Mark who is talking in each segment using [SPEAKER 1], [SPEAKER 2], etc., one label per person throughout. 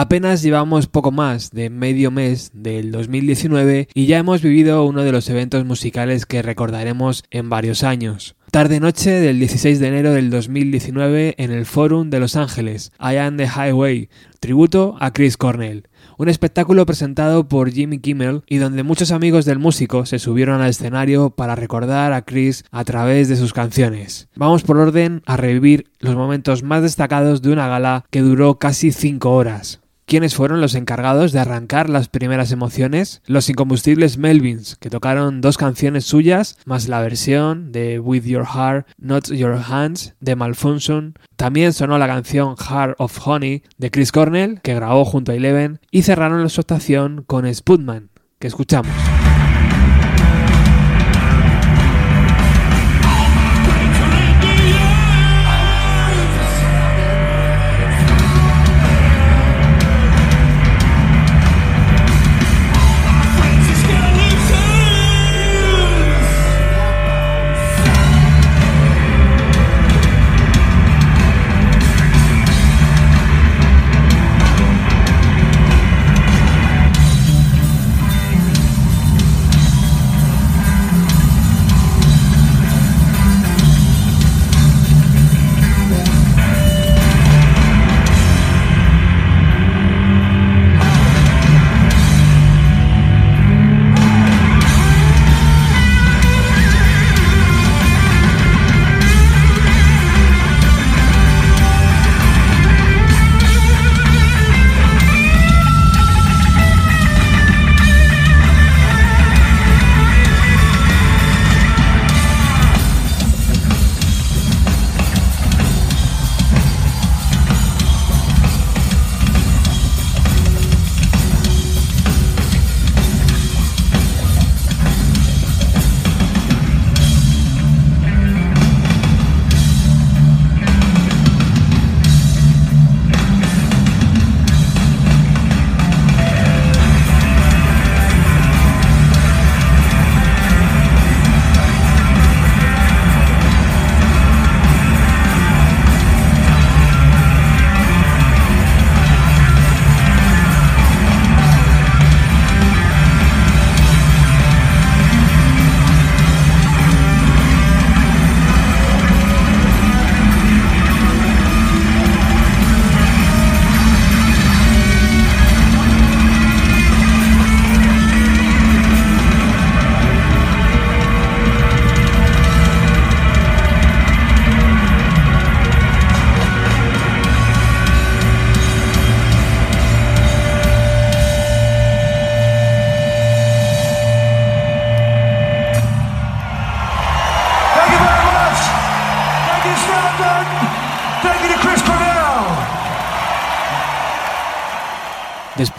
[SPEAKER 1] Apenas llevamos poco más de medio mes del 2019 y ya hemos vivido uno de los eventos musicales que recordaremos en varios años. Tarde-noche del 16 de enero del 2019 en el Forum de Los Ángeles, I Am the Highway, tributo a Chris Cornell un espectáculo presentado por Jimmy Kimmel y donde muchos amigos del músico se subieron al escenario para recordar a Chris a través de sus canciones. Vamos por orden a revivir los momentos más destacados de una gala que duró casi 5 horas. ¿Quiénes fueron los encargados de arrancar las primeras emociones? Los incombustibles Melvins, que tocaron dos canciones suyas, más la versión de With Your Heart, Not Your Hands de Malfunction. También sonó la canción Heart of Honey de Chris Cornell, que grabó junto a Eleven, y cerraron la actuación con Spudman, que escuchamos.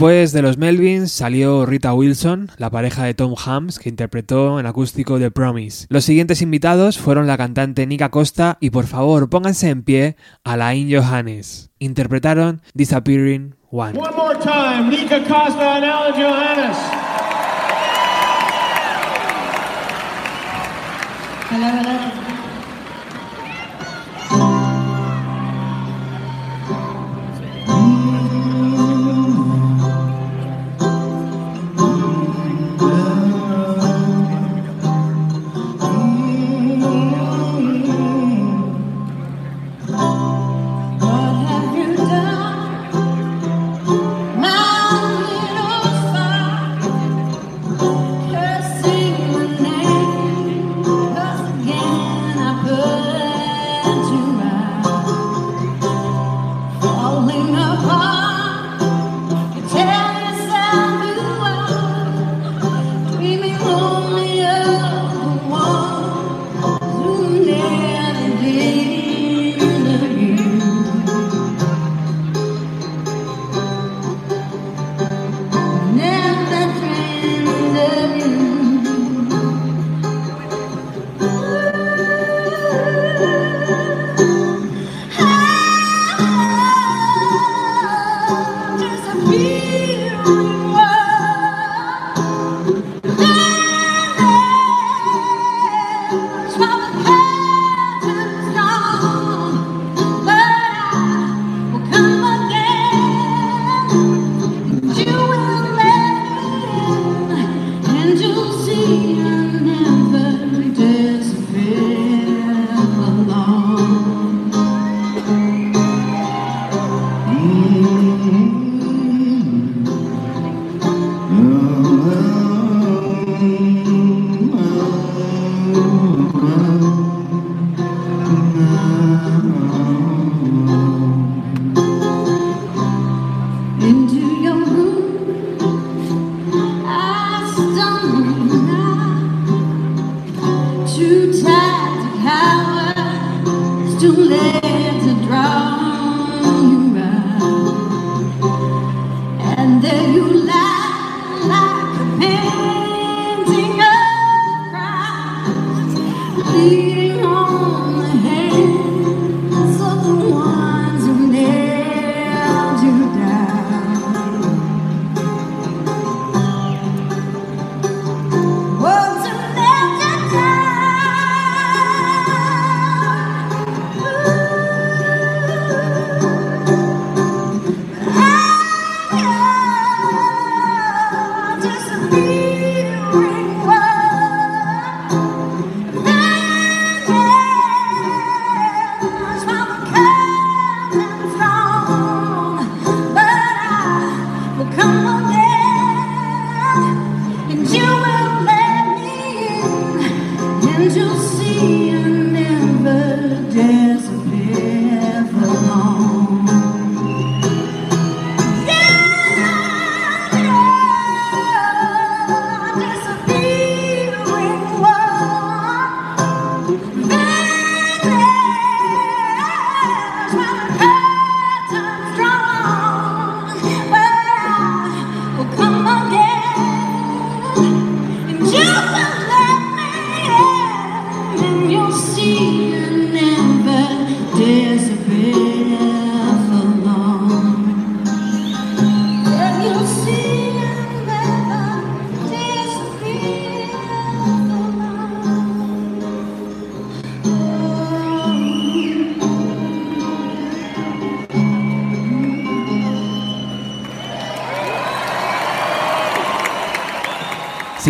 [SPEAKER 1] Después de los Melvins salió Rita Wilson, la pareja de Tom Hams, que interpretó en acústico The Promise. Los siguientes invitados fueron la cantante Nika Costa y por favor pónganse en pie Alain Johannes. Interpretaron Disappearing One.
[SPEAKER 2] One more time, Nika Costa and Alan Johannes.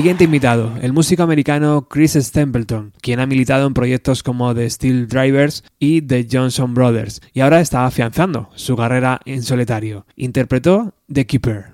[SPEAKER 3] Siguiente invitado, el músico americano Chris Stapleton, quien ha militado en proyectos como The Steel Drivers y The Johnson Brothers, y ahora está afianzando su carrera en solitario. Interpretó The Keeper.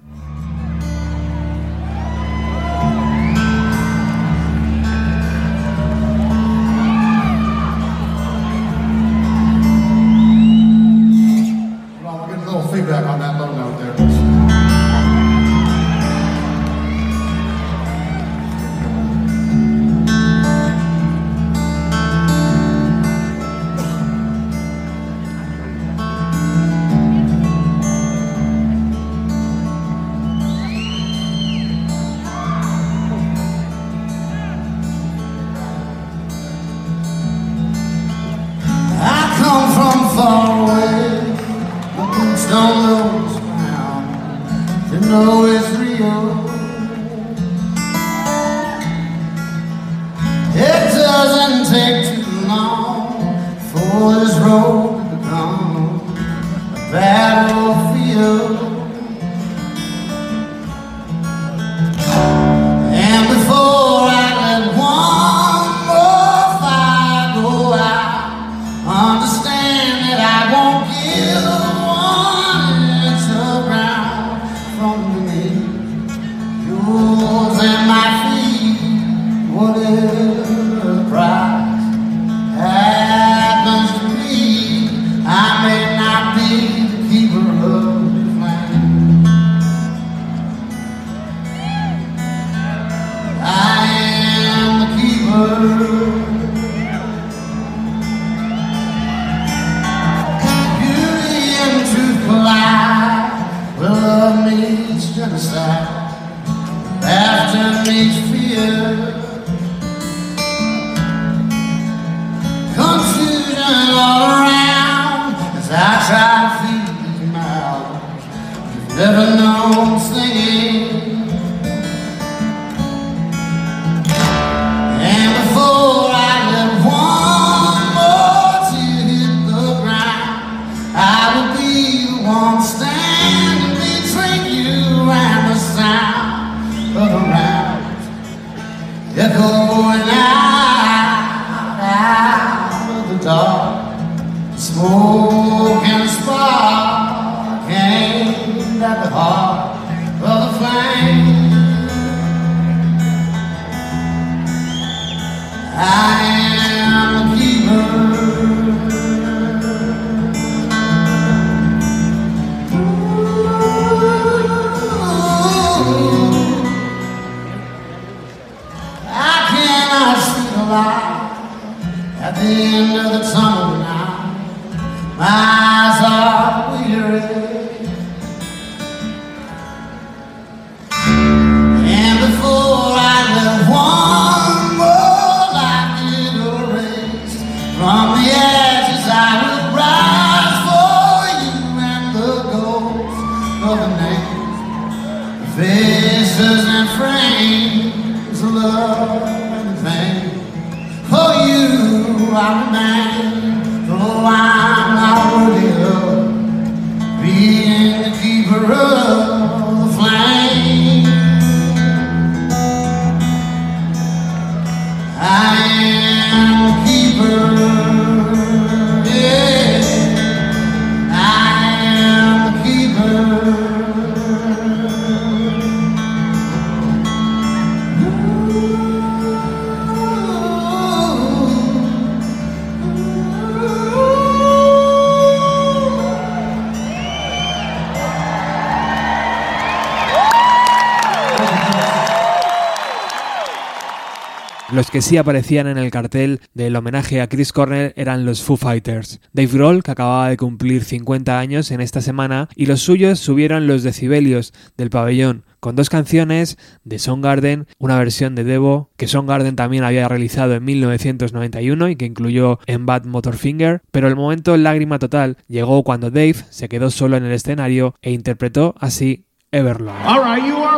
[SPEAKER 1] Que sí aparecían en el cartel del homenaje a Chris Cornell eran los Foo Fighters. Dave Grohl, que acababa de cumplir 50 años en esta semana, y los suyos subieron los decibelios del pabellón, con dos canciones de Garden, una versión de Devo que Garden también había realizado en 1991 y que incluyó en Bad Motorfinger, pero el momento lágrima total llegó cuando Dave se quedó solo en el escenario e interpretó así Everlong.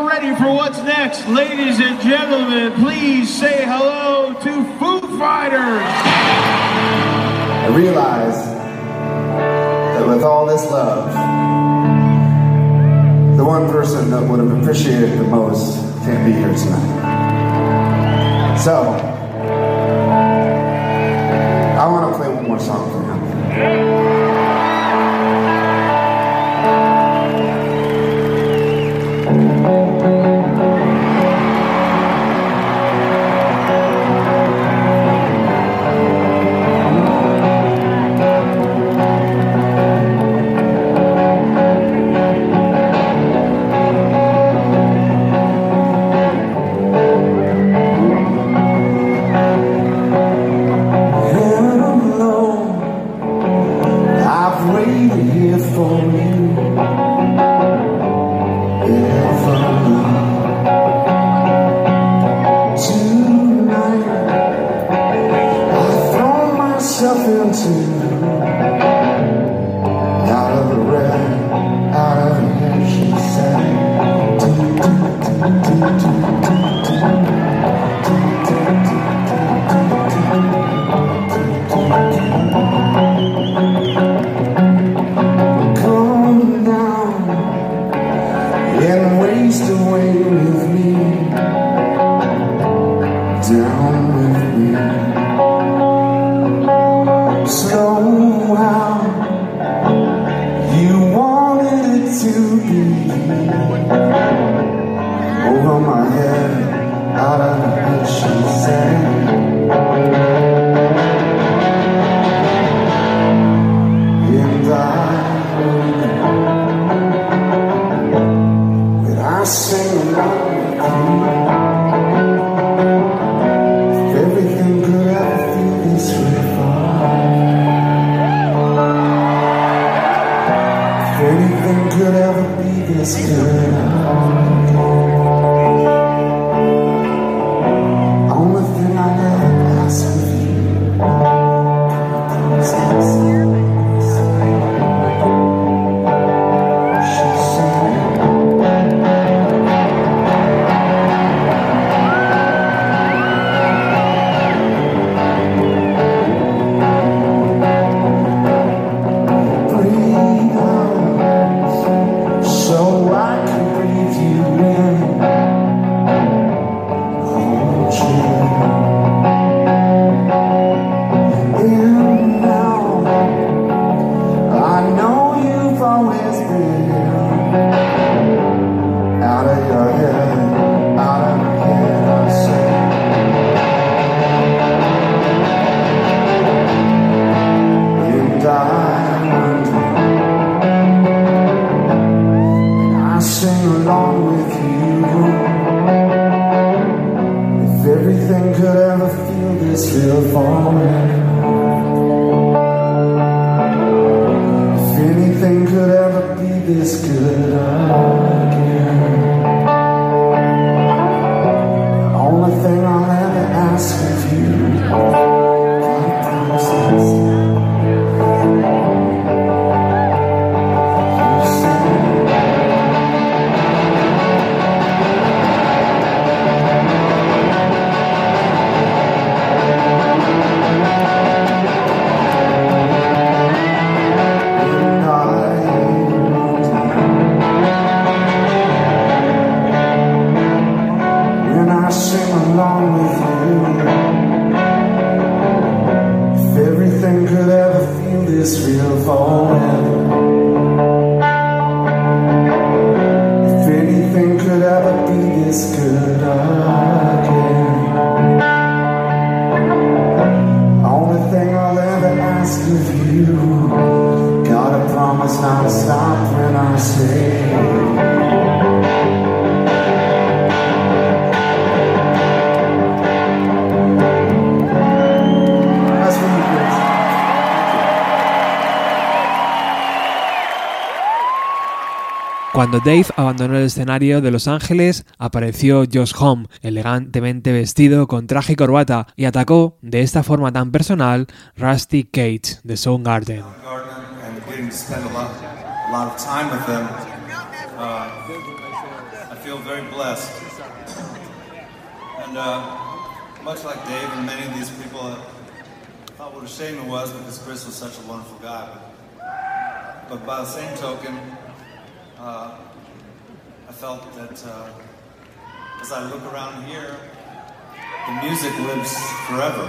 [SPEAKER 2] Ready for what's next. Ladies and gentlemen, please say hello to Foo Fighters.
[SPEAKER 4] I realize that with all this love, the one person that would have appreciated the most can't be here tonight. So, I want to play one more song for him.
[SPEAKER 1] Cuando Dave abandonó el escenario de Los Ángeles, apareció Josh Home, elegantemente vestido con traje y corbata, y atacó de esta forma tan personal Rusty Cage de Soundgarden.
[SPEAKER 5] guy. But, by the same token, felt that uh, as I look around here, the music lives forever.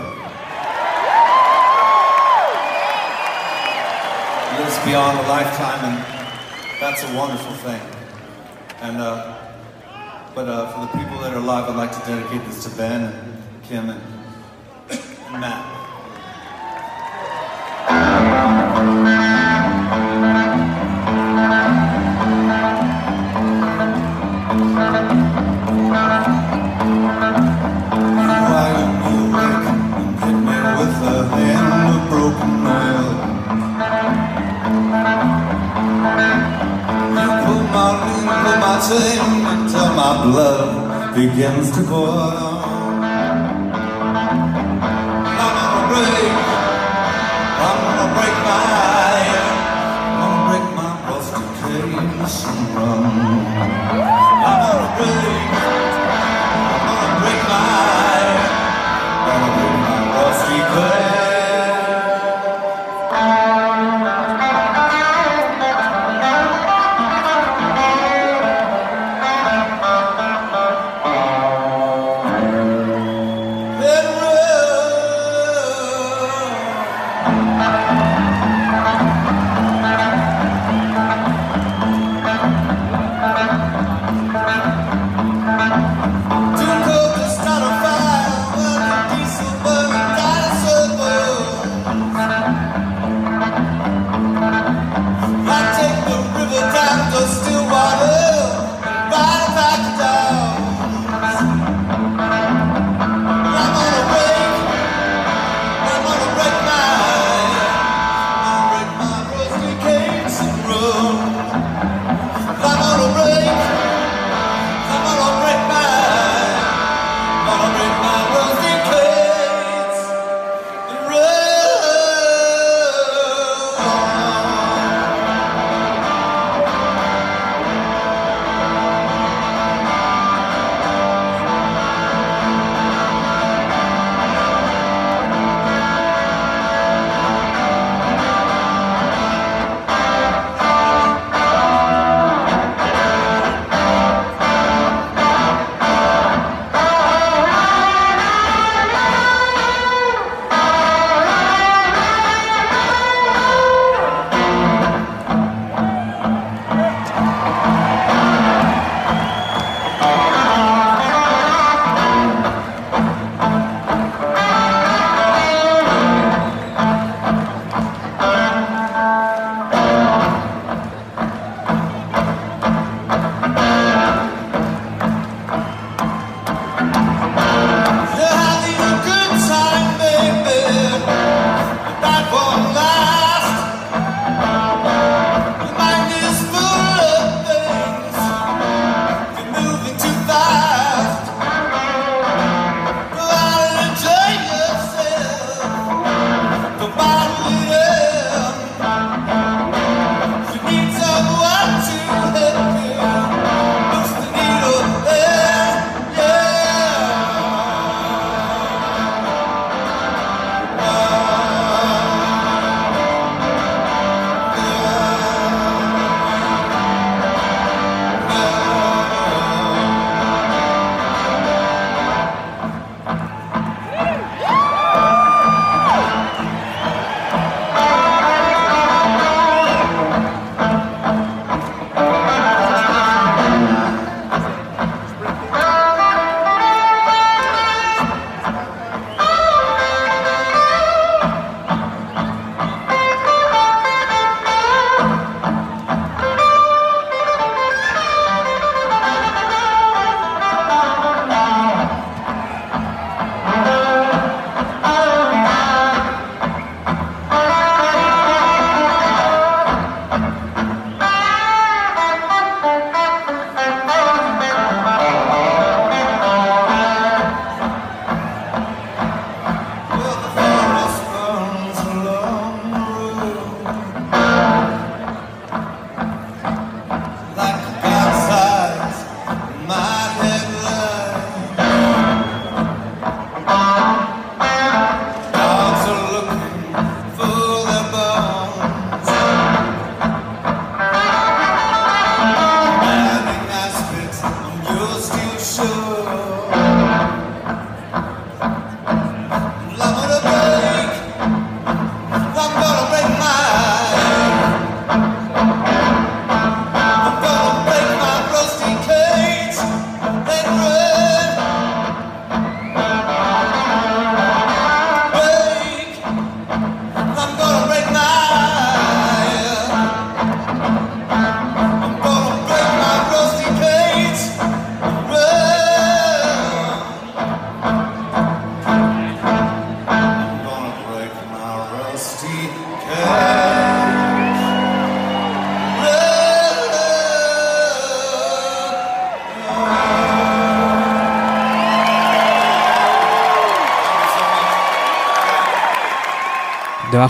[SPEAKER 5] It lives beyond a lifetime, and that's a wonderful thing. And uh, but uh, for the people that are alive, I'd like to dedicate this to Ben and Kim and, and Matt. Until my blood begins to boil.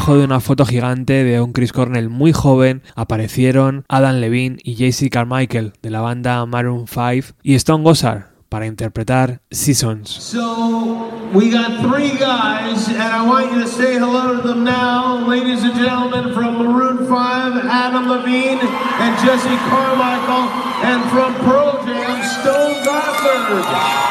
[SPEAKER 1] Debajo de una foto gigante de un Chris Cornell muy joven aparecieron Adam Levine y JC Carmichael de la banda Maroon 5 y Stone Gossard para interpretar Seasons.
[SPEAKER 3] So we got three guys, and I want you to say hello to them now, ladies and gentlemen, from Maroon 5, Adam Levine and Jesse Carmichael, and from Pearl Jam, Stone Gossard.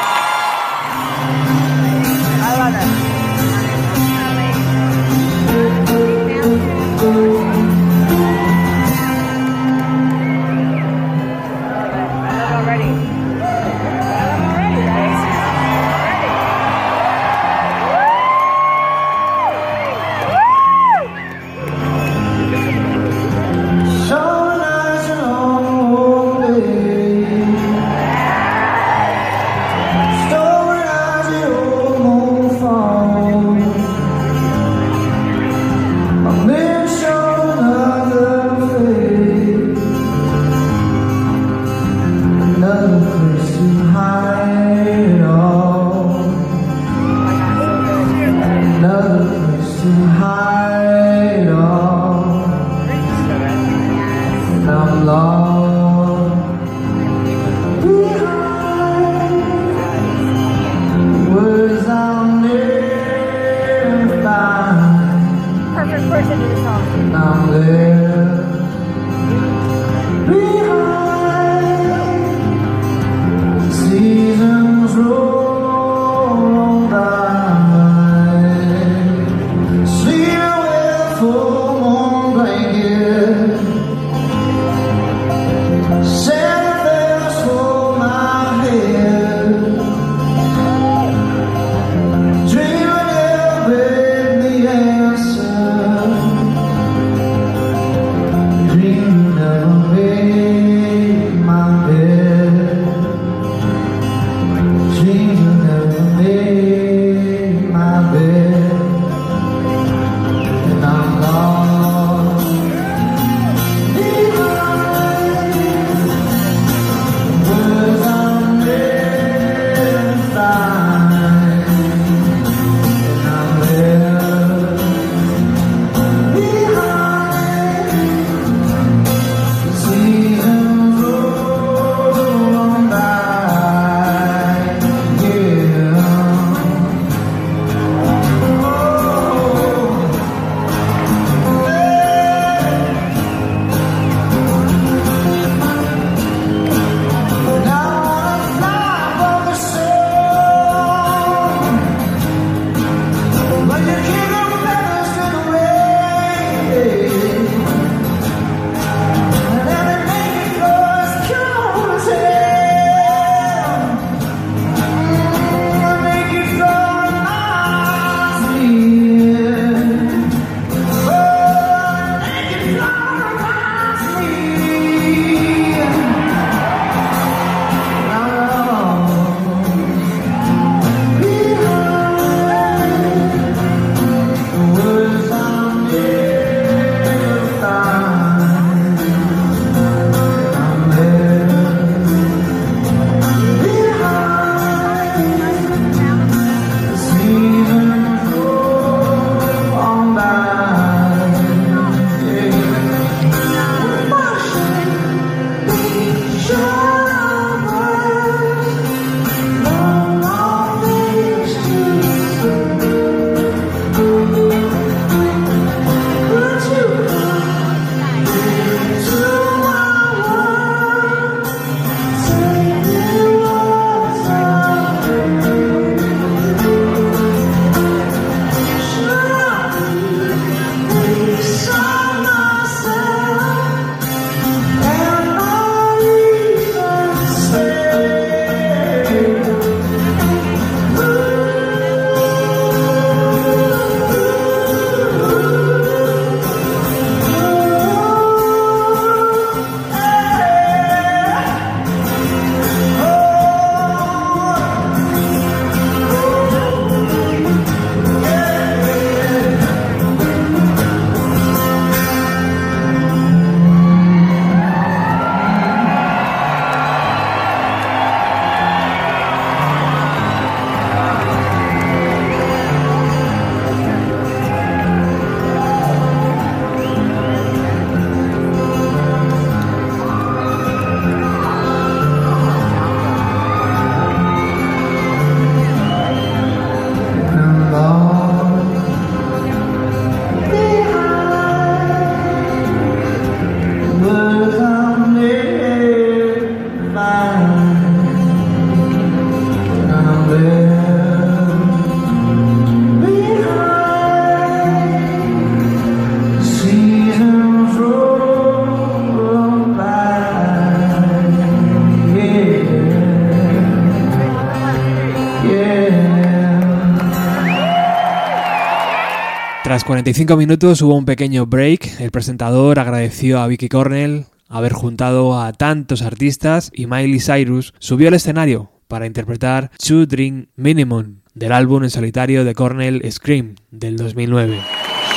[SPEAKER 1] 45 minutos hubo un pequeño break. El presentador agradeció a Vicky Cornell haber juntado a tantos artistas y Miley Cyrus subió al escenario para interpretar Two Drink Minimum del álbum en solitario de Cornell Scream del 2009.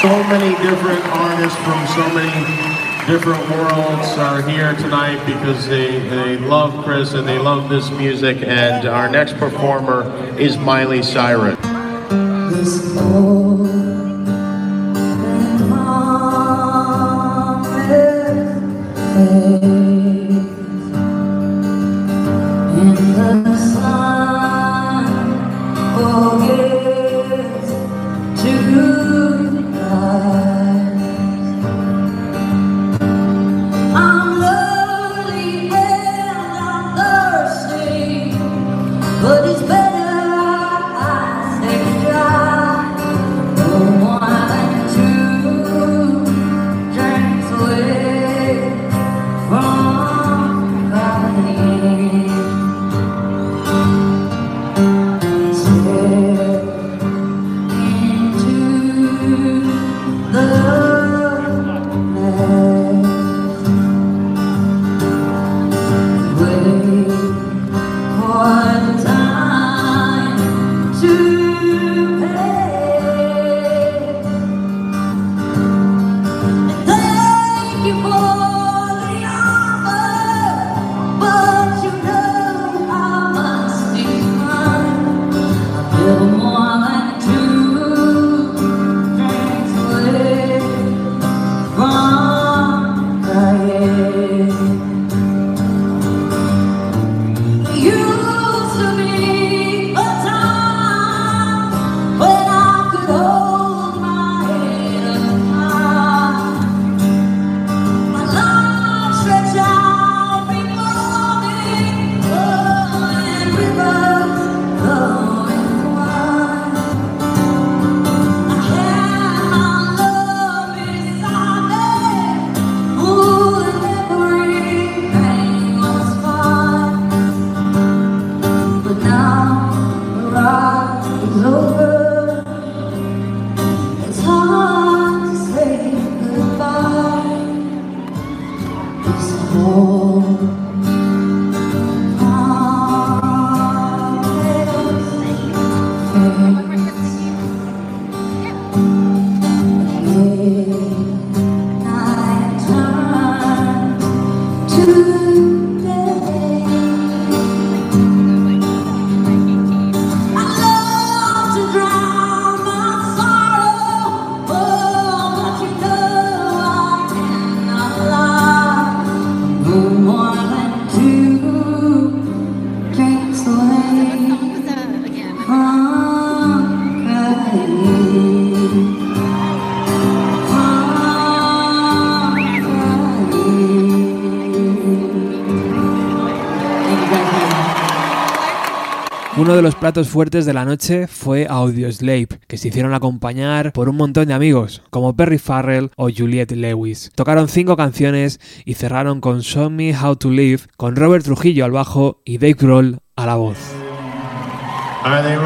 [SPEAKER 6] So many different artists from so many different worlds are here tonight because they, they love Chris and they love this music. And our next performer is Miley Cyrus.
[SPEAKER 1] Uno de los platos fuertes de la noche fue Audioslave, que se hicieron acompañar por un montón de amigos, como Perry Farrell o Juliette Lewis. Tocaron cinco canciones y cerraron con Show Me How to Live, con Robert Trujillo al bajo y Dave Grohl a la voz.
[SPEAKER 6] All right, Audio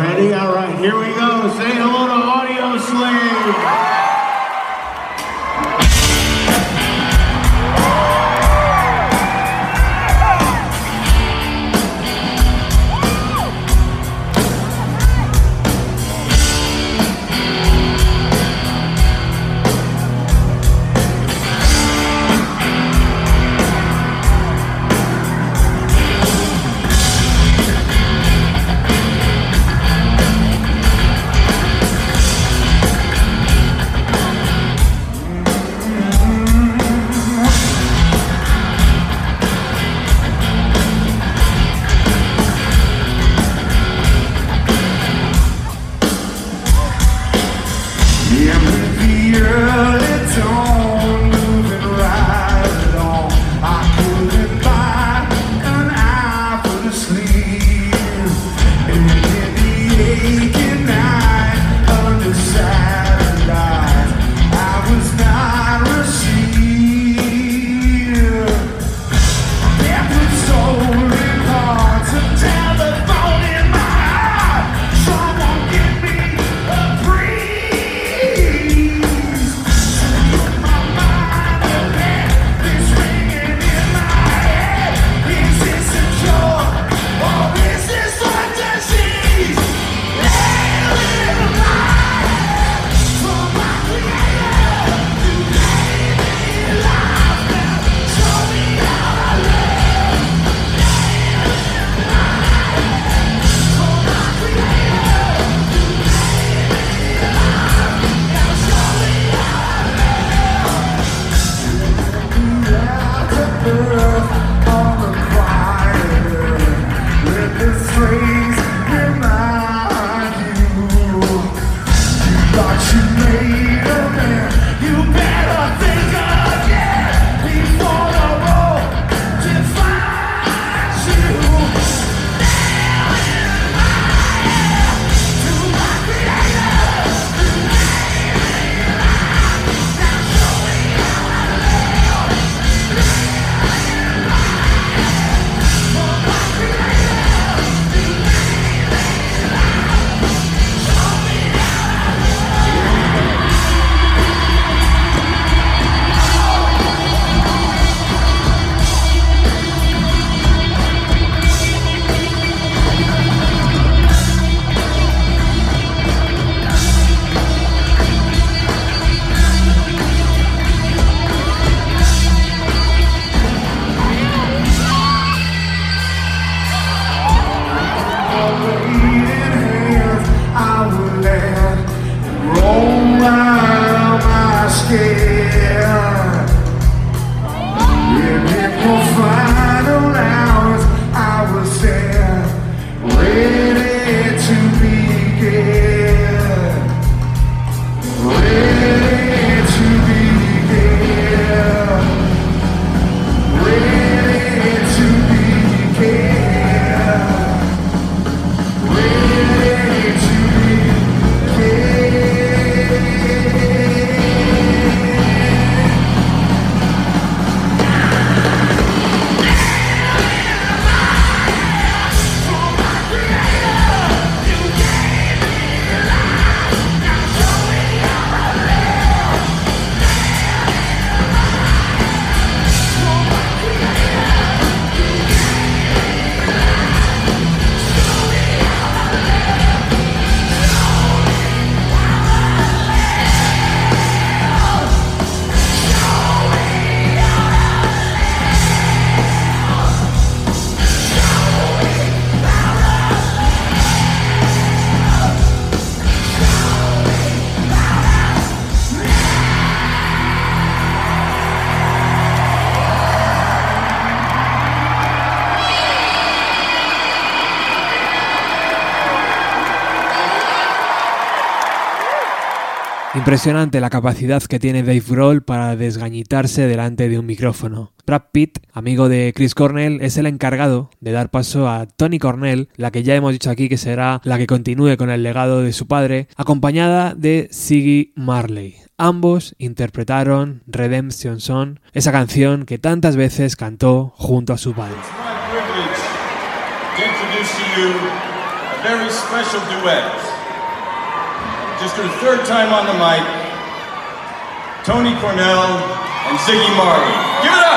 [SPEAKER 1] Impresionante la capacidad que tiene Dave Grohl para desgañitarse delante de un micrófono. Brad Pitt, amigo de Chris Cornell, es el encargado de dar paso a Tony Cornell, la que ya hemos dicho aquí que será la que continúe con el legado de su padre, acompañada de Siggy Marley. Ambos interpretaron Redemption Song, esa canción que tantas veces cantó junto a su padre.
[SPEAKER 6] Just her third time on the mic, Tony Cornell and Ziggy Marley. Give it up!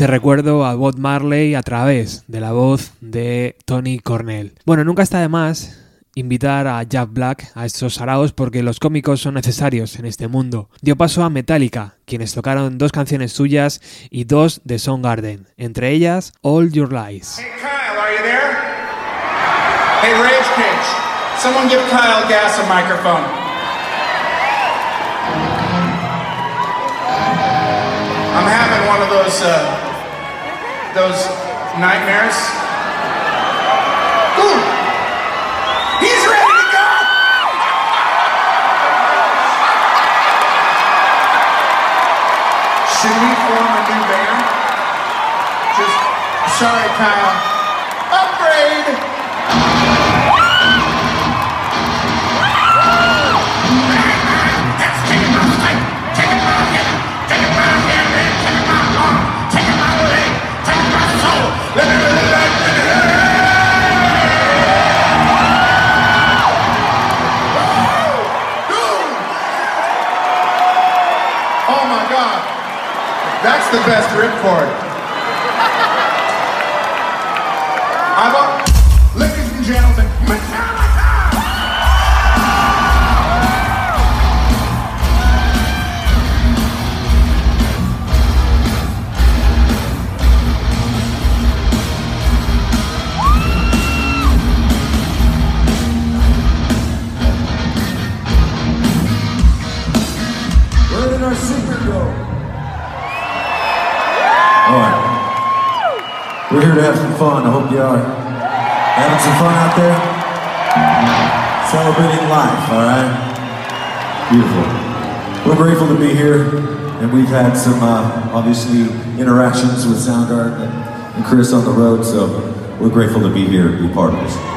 [SPEAKER 1] Ese recuerdo a Bob Marley a través de la voz de Tony Cornell. Bueno, nunca está de más invitar a Jack Black a estos saraos porque los cómicos son necesarios en este mundo. Dio paso a Metallica, quienes tocaron dos canciones suyas y dos de Soundgarden, entre ellas All Your Lies.
[SPEAKER 7] Hey Kyle? Hey Rage Kyle Gas. I'm having one of those uh, those nightmares. Ooh, he's ready to go. Should we form a new band? Just sorry, Kyle. Ripcord.
[SPEAKER 4] Had some, uh, obviously, interactions with Soundgarden and, and Chris on the road, so we're grateful to be here and be part of this.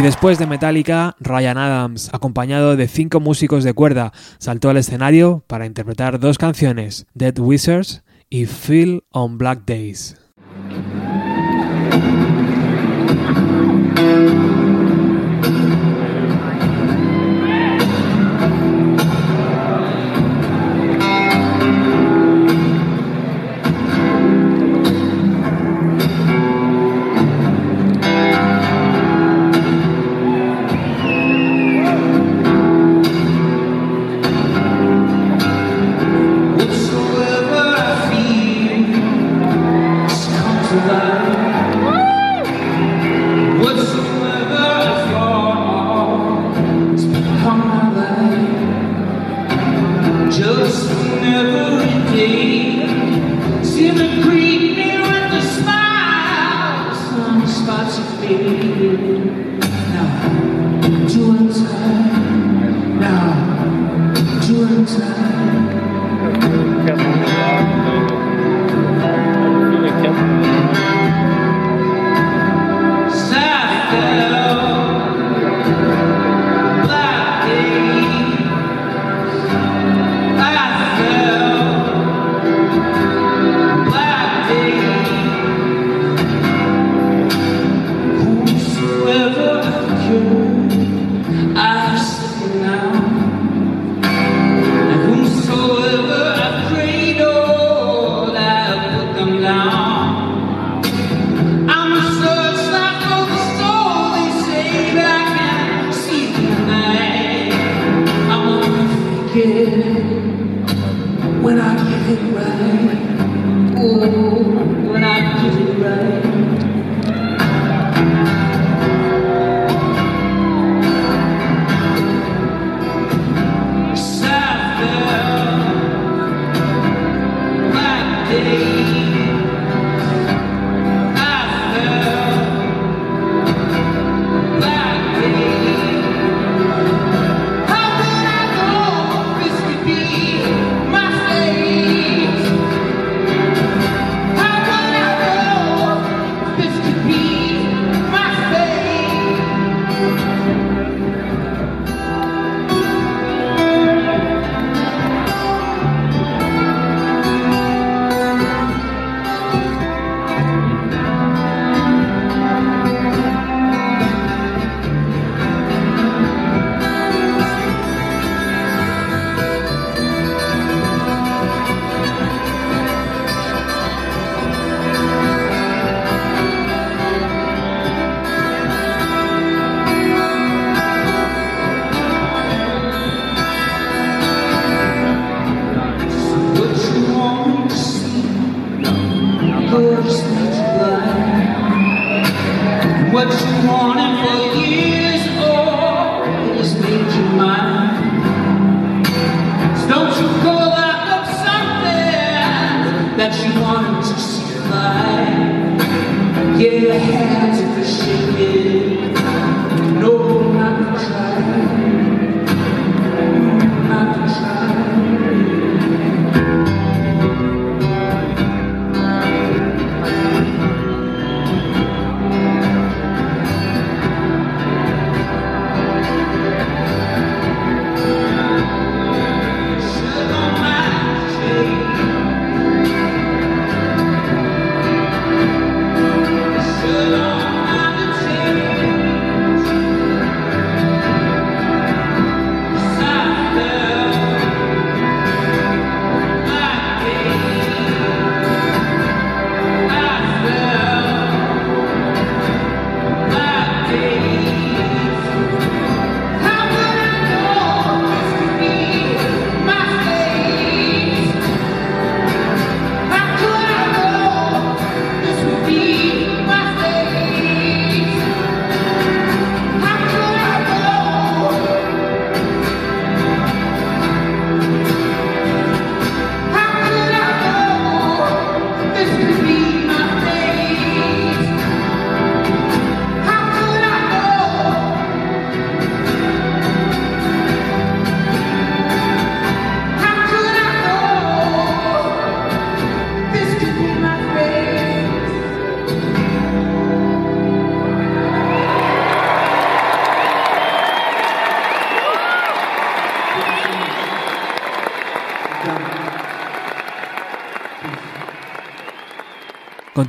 [SPEAKER 6] Y después de Metallica, Ryan Adams, acompañado de cinco músicos de cuerda, saltó al escenario para interpretar dos canciones, Dead Wizards y Feel on Black Days.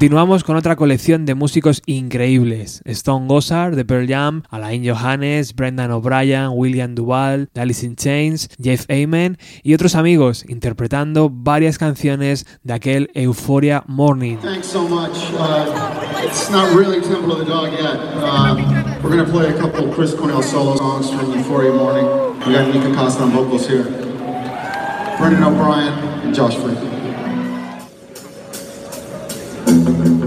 [SPEAKER 1] Continuamos con otra colección de músicos increíbles. Stone Gossard de Pearl Jam, Alain Johannes, Brendan O'Brien, William Duval, Alice in Chains, Jeff Amen y otros amigos interpretando varias canciones de aquel Euphoria Morning.
[SPEAKER 6] Thanks so much. Uh, it's not really Temple of the Dog yet. Uh, we're going to play a couple of Chris Cornell solo songs from Euphoria Morning. We got Nika Costa on vocals here. Brendan O'Brien and Josh Thank you.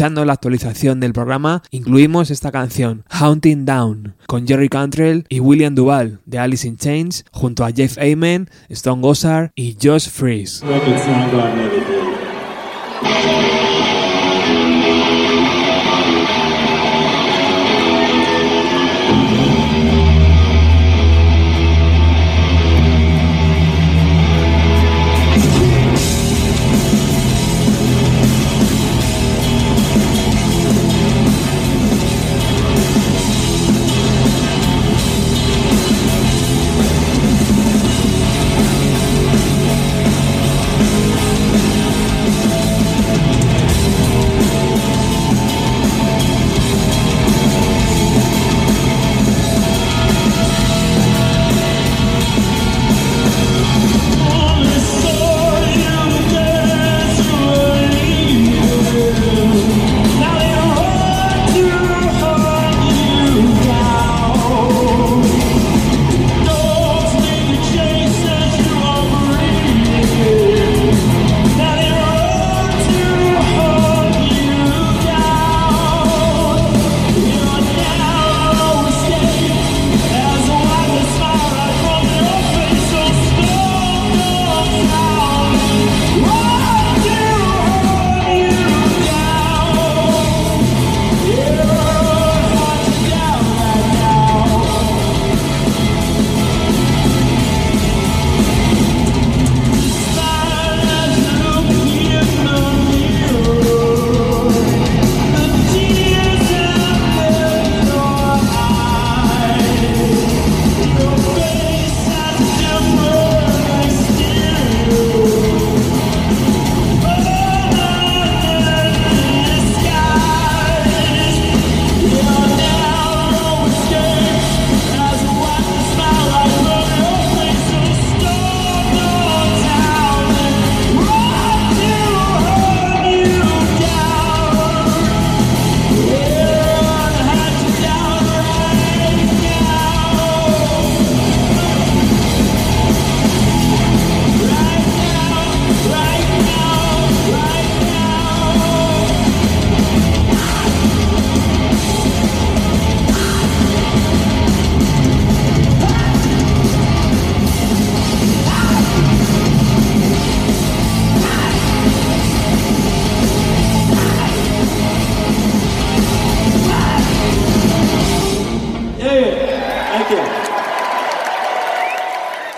[SPEAKER 1] Aprovechando la actualización del programa, incluimos esta canción, Haunting Down, con Jerry Cantrell y William Duval, de Alice in Chains, junto a Jeff Amen, Stone Gossard y Josh Freeze.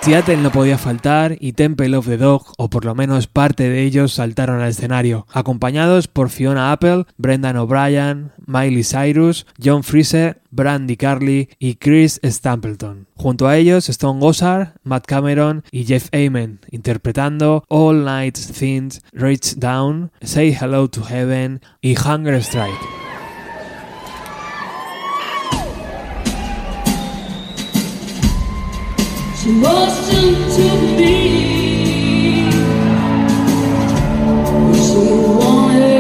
[SPEAKER 1] Seattle no podía faltar y Temple of the Dog, o por lo menos parte de ellos, saltaron al escenario, acompañados por Fiona Apple, Brendan O'Brien, Miley Cyrus, John Freezer, Brandy Carly y Chris Stapleton. Junto a ellos Stone Gossard, Matt Cameron y Jeff Amen, interpretando All Night Things, Reach Down, Say Hello to Heaven y Hunger Strike.
[SPEAKER 6] She motioned to me. She wanted to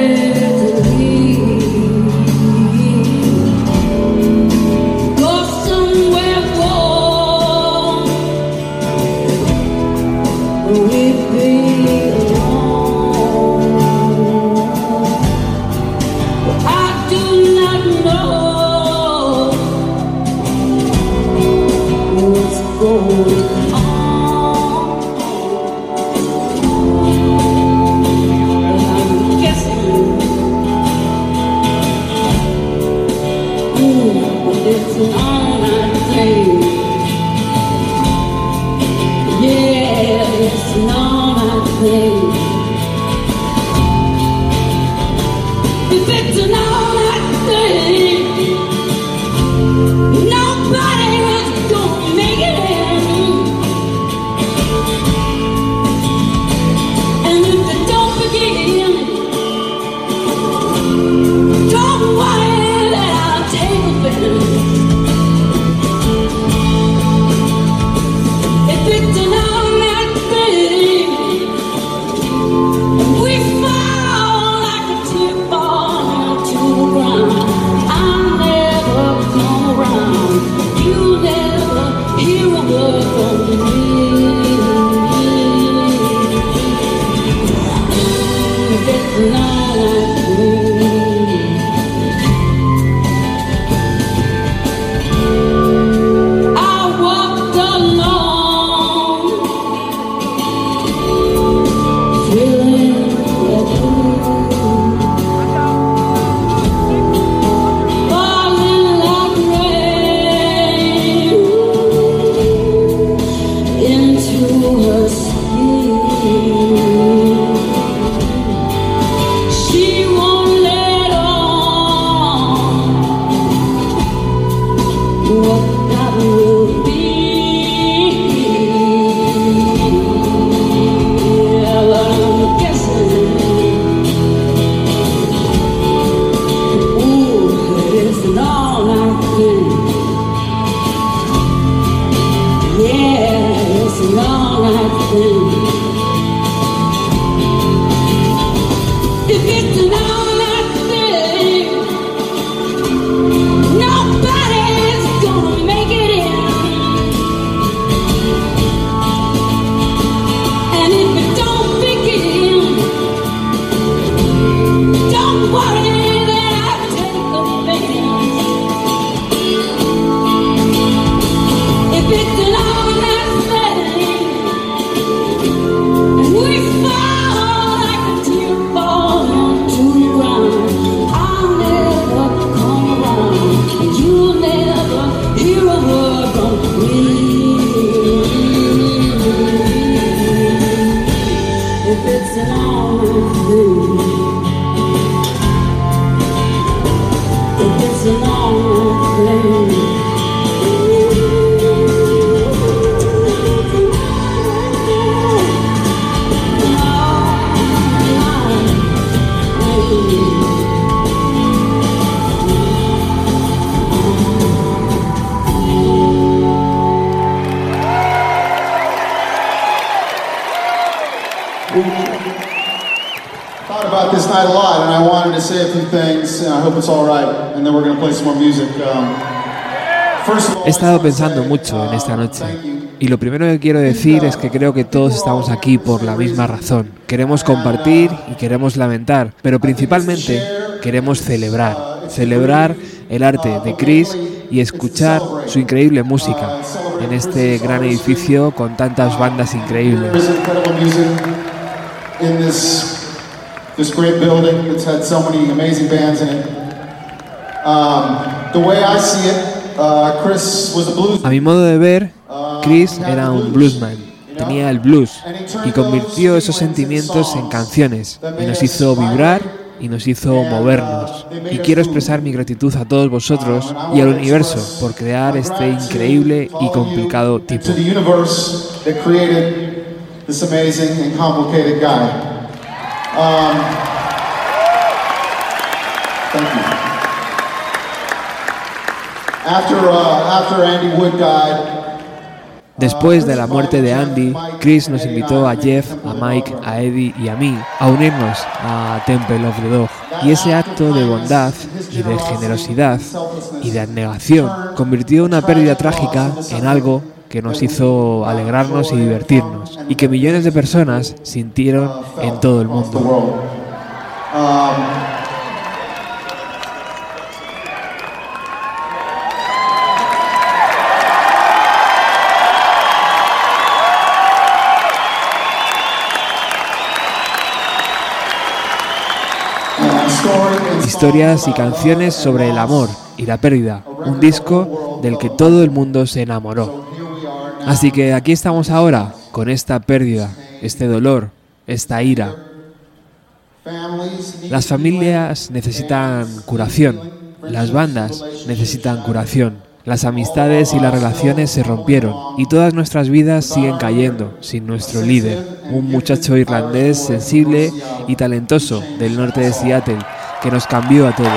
[SPEAKER 1] estado pensando mucho en esta noche y lo primero que quiero decir es que creo que todos estamos aquí por la misma razón. Queremos compartir y queremos lamentar, pero principalmente queremos celebrar. Celebrar el arte de Chris y escuchar su increíble música en este gran edificio con tantas bandas increíbles.
[SPEAKER 8] The way I see it, a blues.
[SPEAKER 1] A mi modo de ver, Chris era un bluesman, tenía el blues y convirtió esos sentimientos en canciones y nos hizo vibrar y nos hizo movernos. Y quiero expresar mi gratitud a todos vosotros y al universo por crear este increíble y complicado tipo.
[SPEAKER 8] to the
[SPEAKER 1] Después de la muerte de Andy, Chris nos invitó a Jeff, a Mike, a Eddie y a mí a unirnos a Temple of the Dog. Y ese acto de bondad y de generosidad y de abnegación convirtió una pérdida trágica en algo que nos hizo alegrarnos y divertirnos y que millones de personas sintieron en todo el mundo. Historias y canciones sobre el amor y la pérdida, un disco del que todo el mundo se enamoró. Así que aquí estamos ahora con esta pérdida, este dolor, esta ira. Las familias necesitan curación, las bandas necesitan curación, las amistades y las relaciones se rompieron y todas nuestras vidas siguen cayendo sin nuestro líder, un muchacho irlandés sensible y talentoso del norte de Seattle que nos cambió a todos.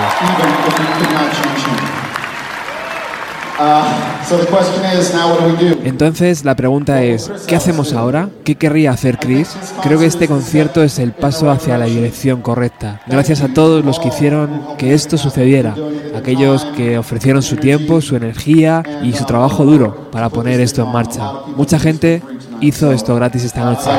[SPEAKER 1] Entonces la pregunta es, ¿qué hacemos ahora? ¿Qué querría hacer Chris? Creo que este concierto es el paso hacia la dirección correcta. Gracias a todos los que hicieron que esto sucediera, aquellos que ofrecieron su tiempo, su energía y su trabajo duro para poner esto en marcha. Mucha gente hizo esto gratis esta noche.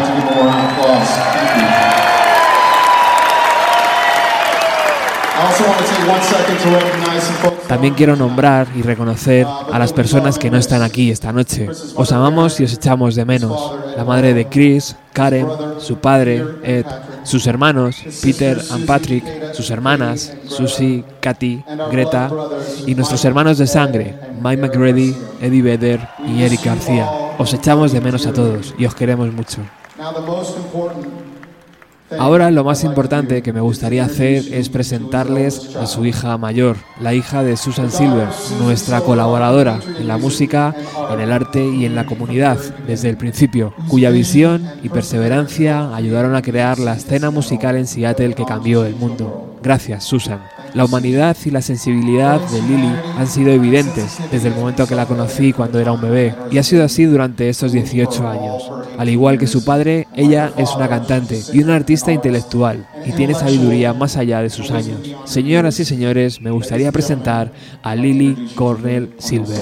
[SPEAKER 1] También quiero nombrar y reconocer a las personas que no están aquí esta noche. Os amamos y os echamos de menos. La madre de Chris, Karen, su padre, Ed, sus hermanos, Peter and Patrick, sus hermanas, Susie, Katy, Greta, y nuestros hermanos de sangre, Mike McGrady, Eddie Vedder y Eric García. Os echamos de menos a todos y os queremos mucho. Ahora lo más importante que me gustaría hacer es presentarles a su hija mayor, la hija de Susan Silver, nuestra colaboradora en la música, en el arte y en la comunidad desde el principio, cuya visión y perseverancia ayudaron a crear la escena musical en Seattle que cambió el mundo. Gracias, Susan. La humanidad y la sensibilidad de Lily han sido evidentes desde el momento que la conocí cuando era un bebé, y ha sido así durante estos 18 años. Al igual que su padre, ella es una cantante y una artista intelectual, y tiene sabiduría más allá de sus años. Señoras y señores, me gustaría presentar a Lily Cornell Silver.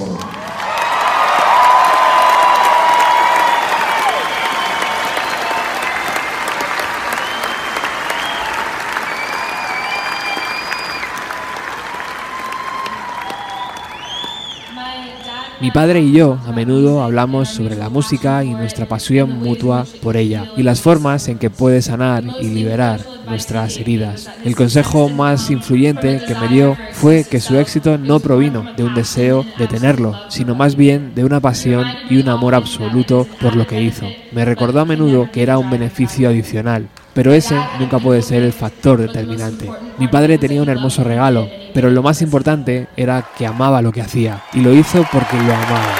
[SPEAKER 1] Mi padre y yo a menudo hablamos sobre la música y nuestra pasión mutua por ella y las formas en que puede sanar y liberar nuestras heridas. El consejo más influyente que me dio fue que su éxito no provino de un deseo de tenerlo, sino más bien de una pasión y un amor absoluto por lo que hizo. Me recordó a menudo que era un beneficio adicional, pero ese nunca puede ser el factor determinante. Mi padre tenía un hermoso regalo, pero lo más importante era que amaba lo que hacía, y lo hizo porque lo amaba.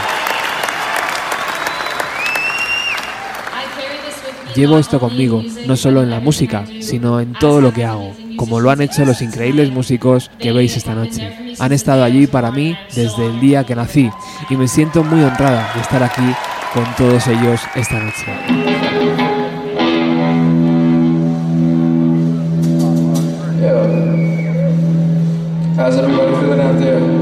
[SPEAKER 1] Llevo esto conmigo, no solo en la música, sino en todo lo que hago, como lo han hecho los increíbles músicos que veis esta noche. Han estado allí para mí desde el día que nací, y me siento muy honrada de estar aquí con todos ellos esta noche.
[SPEAKER 3] How's everybody feeling out there?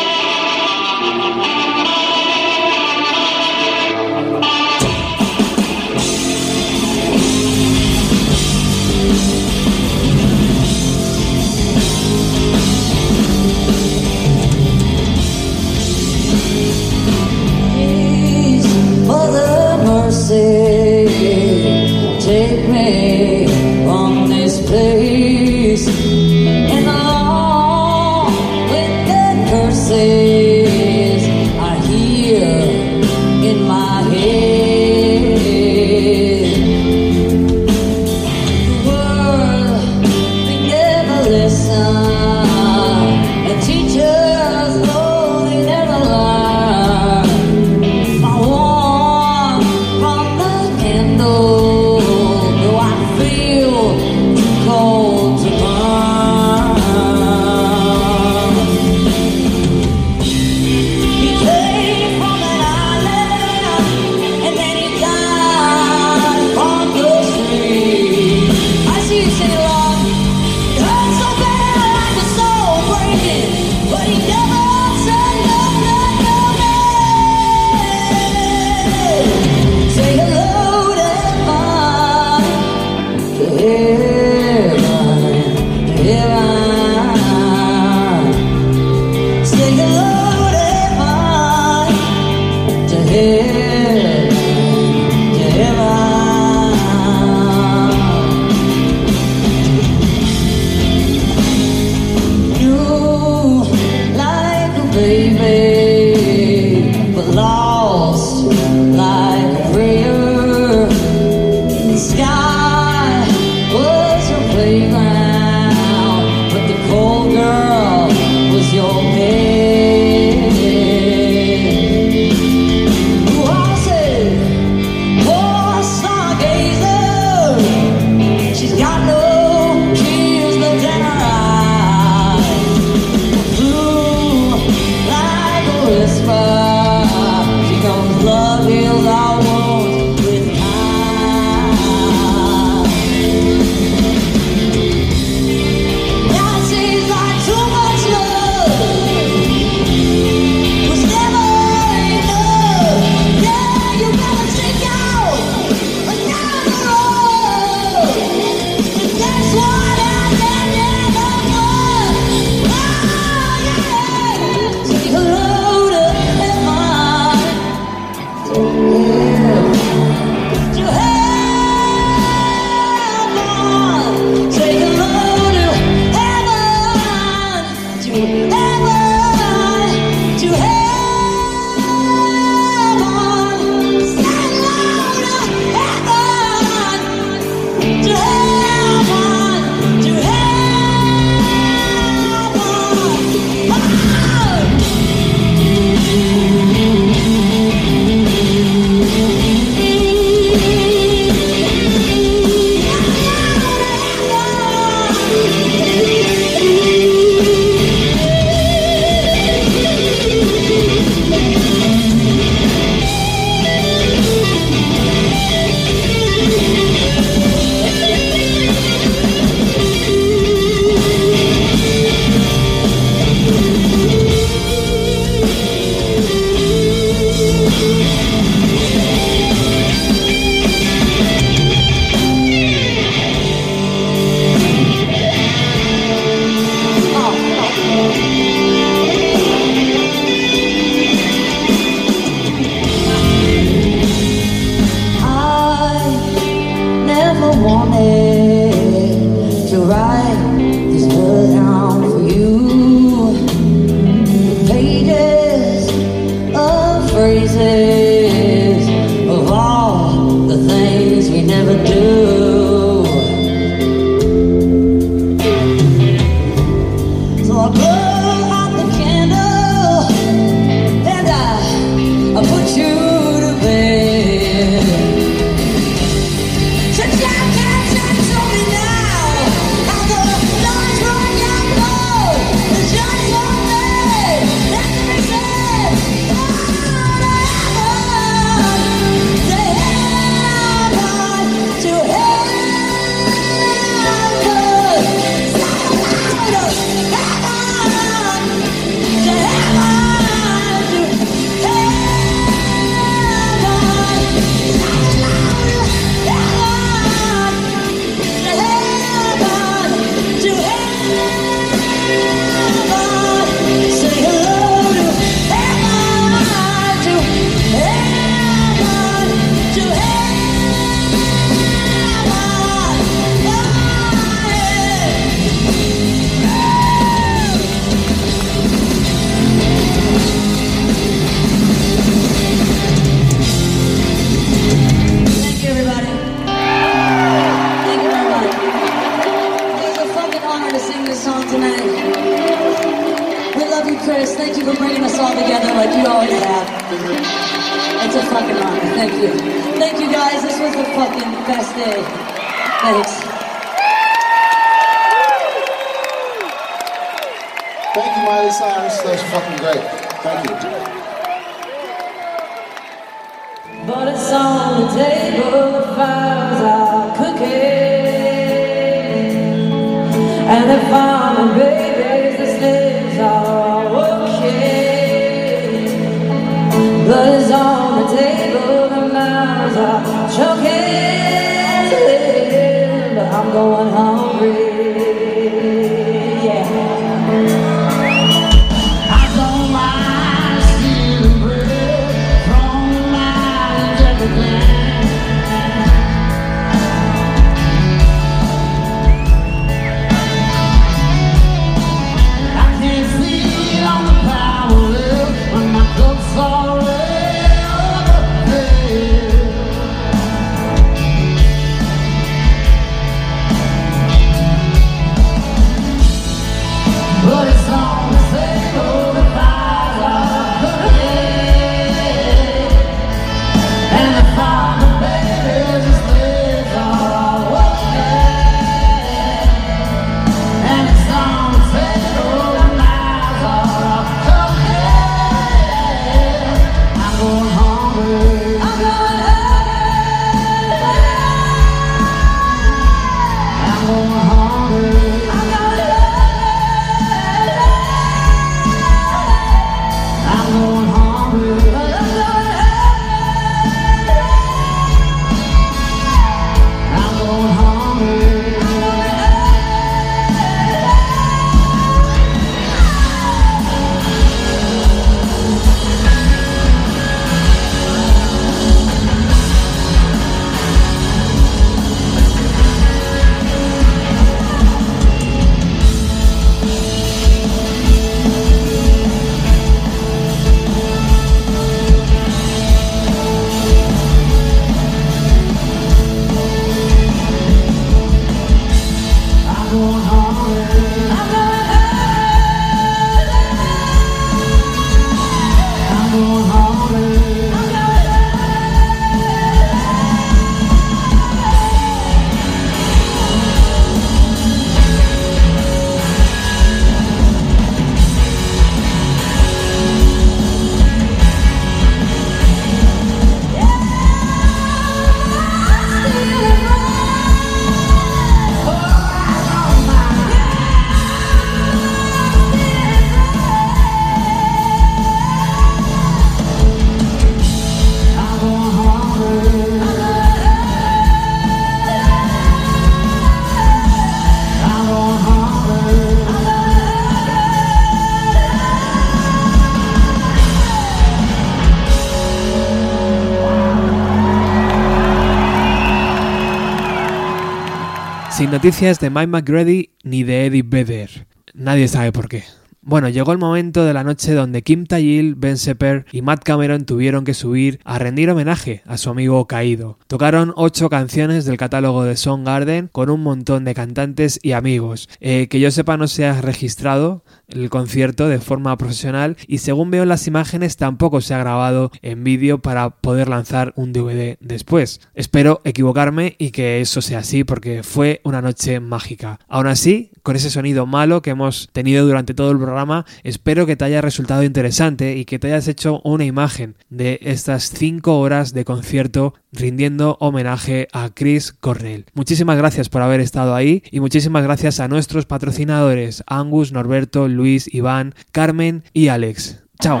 [SPEAKER 1] Noticias de Mike McGrady ni de Eddie Vedder. Nadie sabe por qué. Bueno, llegó el momento de la noche donde Kim Tajil, Ben Sepper y Matt Cameron tuvieron que subir a rendir homenaje a su amigo caído. Tocaron ocho canciones del catálogo de Soundgarden con un montón de cantantes y amigos. Eh, que yo sepa no se ha registrado el concierto de forma profesional y según veo en las imágenes tampoco se ha grabado en vídeo para poder lanzar un DVD después. Espero equivocarme y que eso sea así porque fue una noche mágica. Aún así, con ese sonido malo que hemos tenido durante todo el programa, espero que te haya resultado interesante y que te hayas hecho una imagen de estas 5 horas de concierto rindiendo homenaje a Chris Cornell. Muchísimas gracias por haber estado ahí y muchísimas gracias a nuestros patrocinadores Angus, Norberto, Luis, Iván, Carmen y Alex. Chao.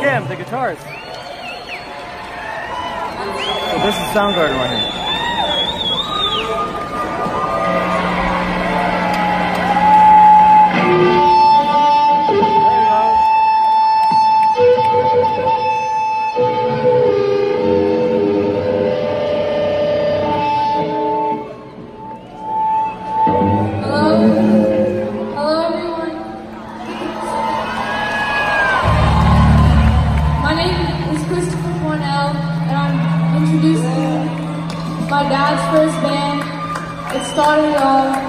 [SPEAKER 9] Jam, the guitars. So this is Soundgarden right here.
[SPEAKER 10] story of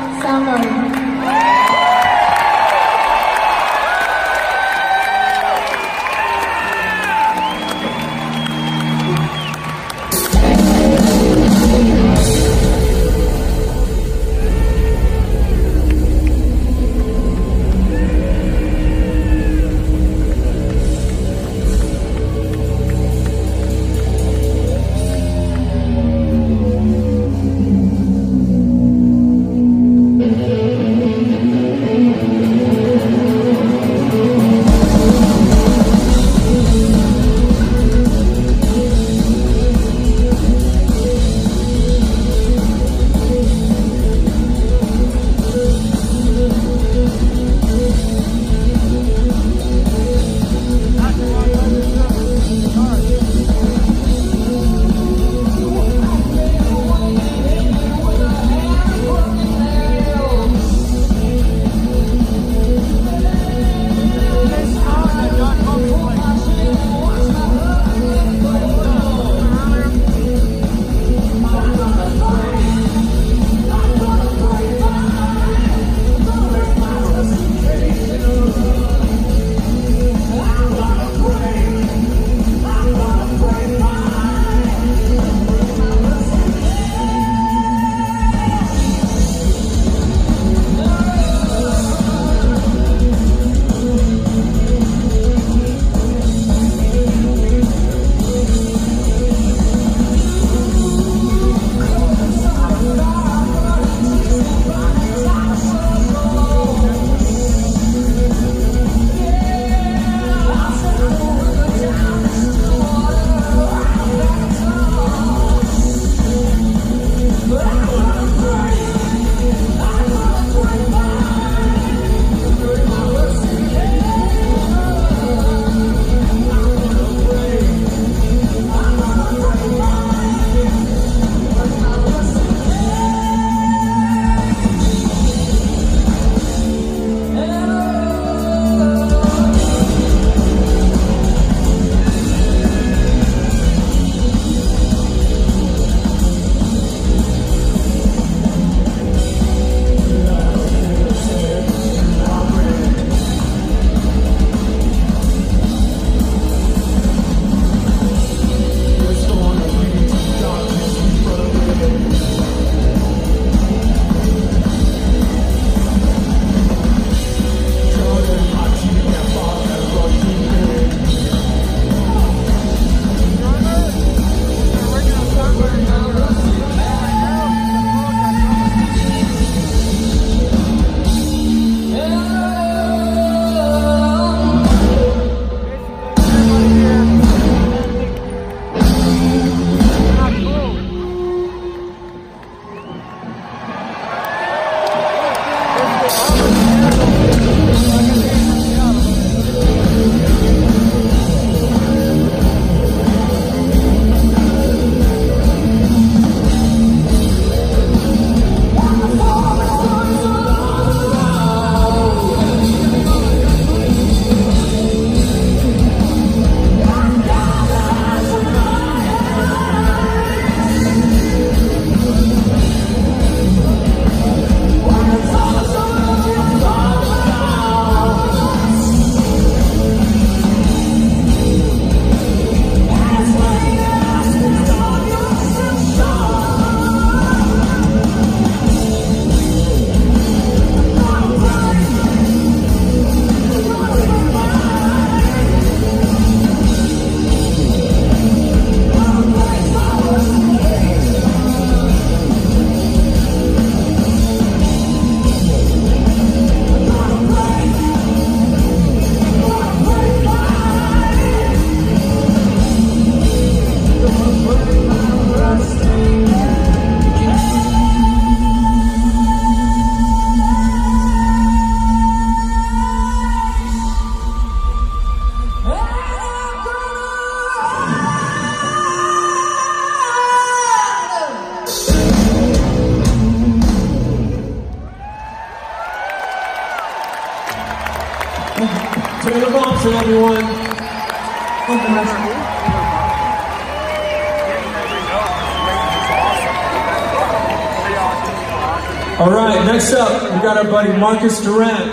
[SPEAKER 10] All right, next up, we got our buddy Marcus Durant.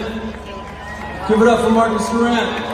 [SPEAKER 10] Give it up for Marcus Durant.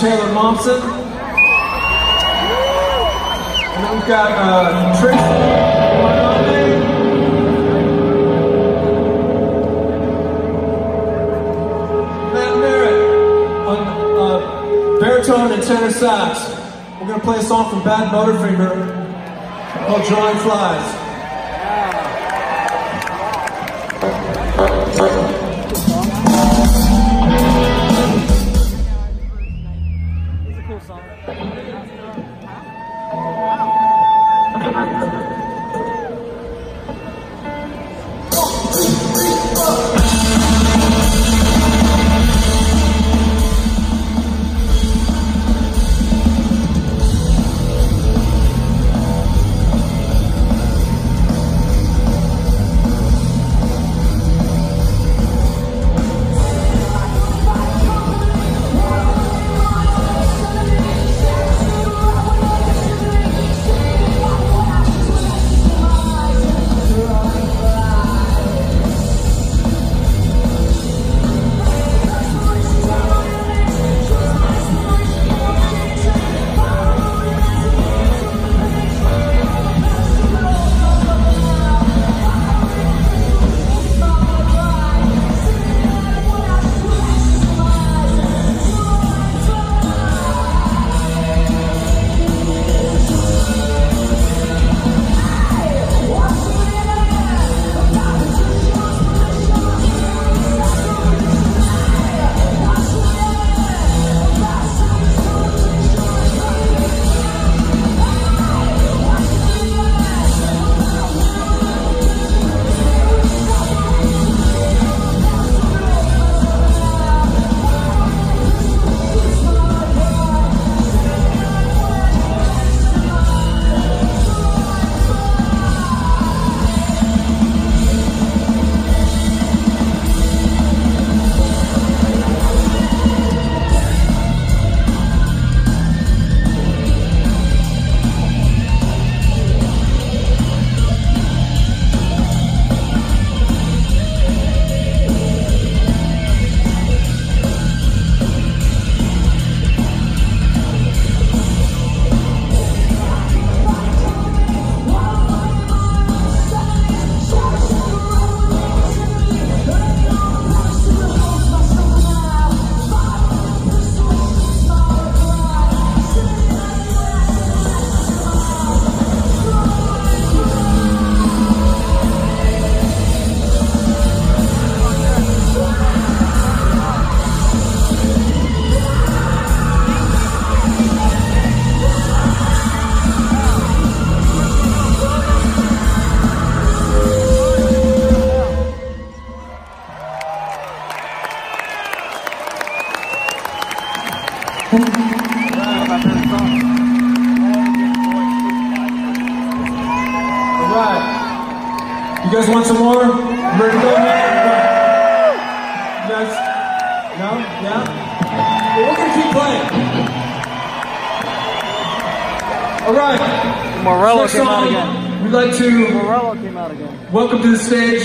[SPEAKER 10] Taylor Momsen. And then we've got uh, Tracy Matt Merritt on uh, baritone and tenor sax. We're going to play a song from Bad Butterfinger called Drawing Flies. The stage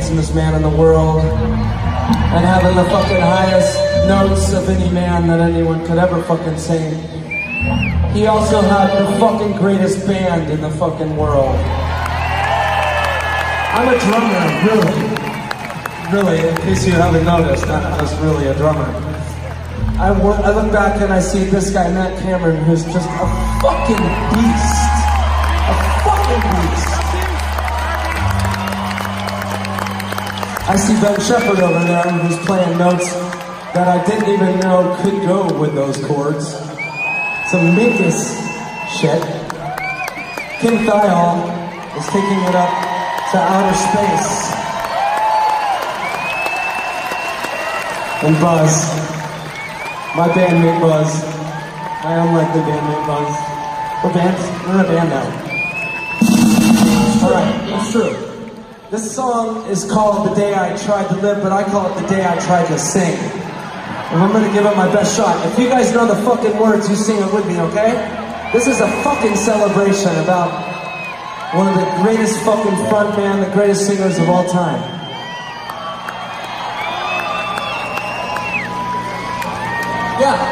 [SPEAKER 10] handsomest man in the world and having the fucking highest notes of any man that anyone could ever fucking sing, he also had the fucking greatest band in the fucking world. I'm a drummer, really. Really, in case you haven't noticed, I'm just really a drummer. I, I look back and I see this guy, Matt Cameron, who's just a fucking beast. I see Ben Shepherd over there who's playing notes that I didn't even know could go with those chords. Some minkus shit. Kim Thiol is taking it up to outer space. And Buzz, my bandmate Buzz. I am like the bandmate Buzz. We're. We're a band now. This song is called The Day I Tried to Live, but I call it The Day I Tried to Sing. And I'm gonna give it my best shot. If you guys know the fucking words, you sing it with me, okay? This is a fucking celebration about one of the greatest fucking frontman, the greatest singers of all time. Yeah.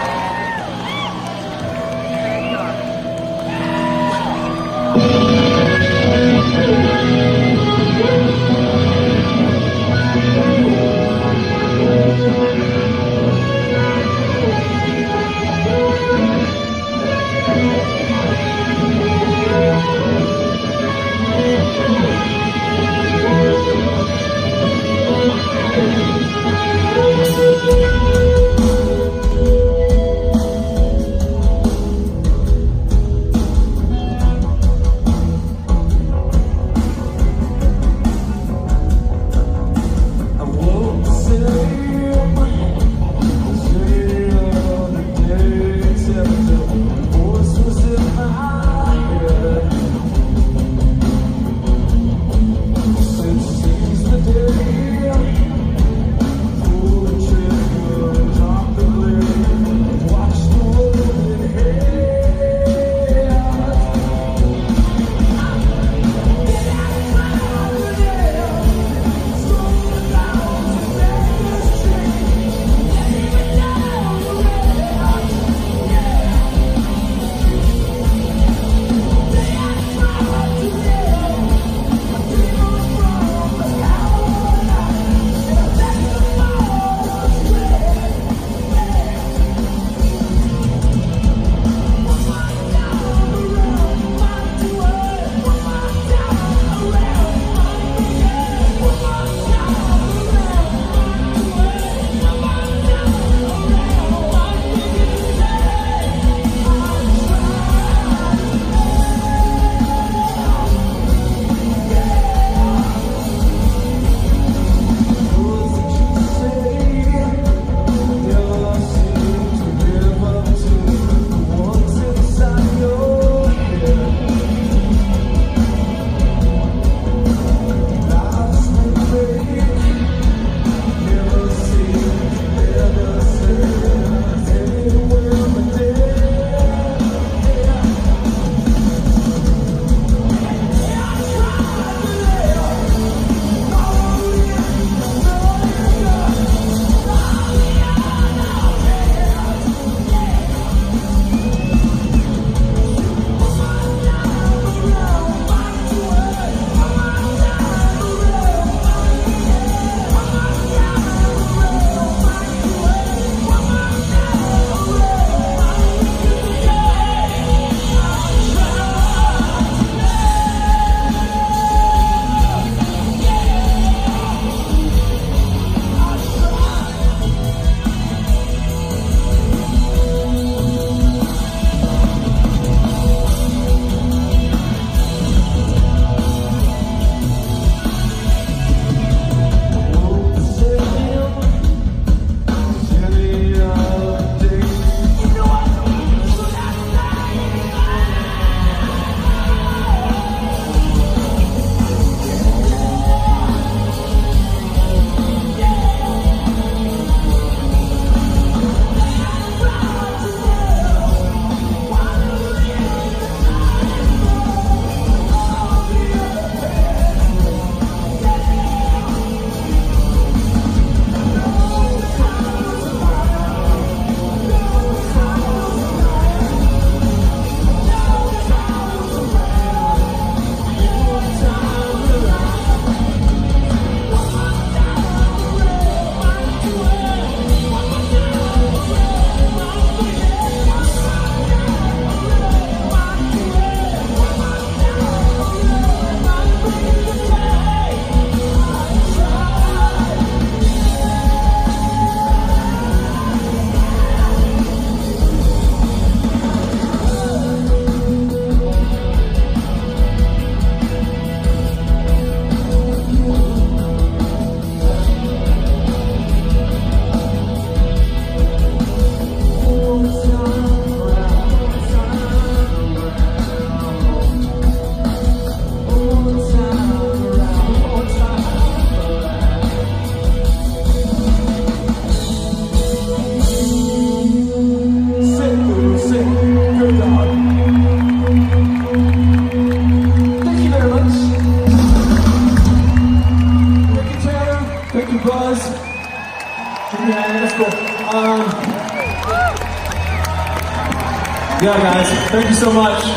[SPEAKER 11] Thank you so much.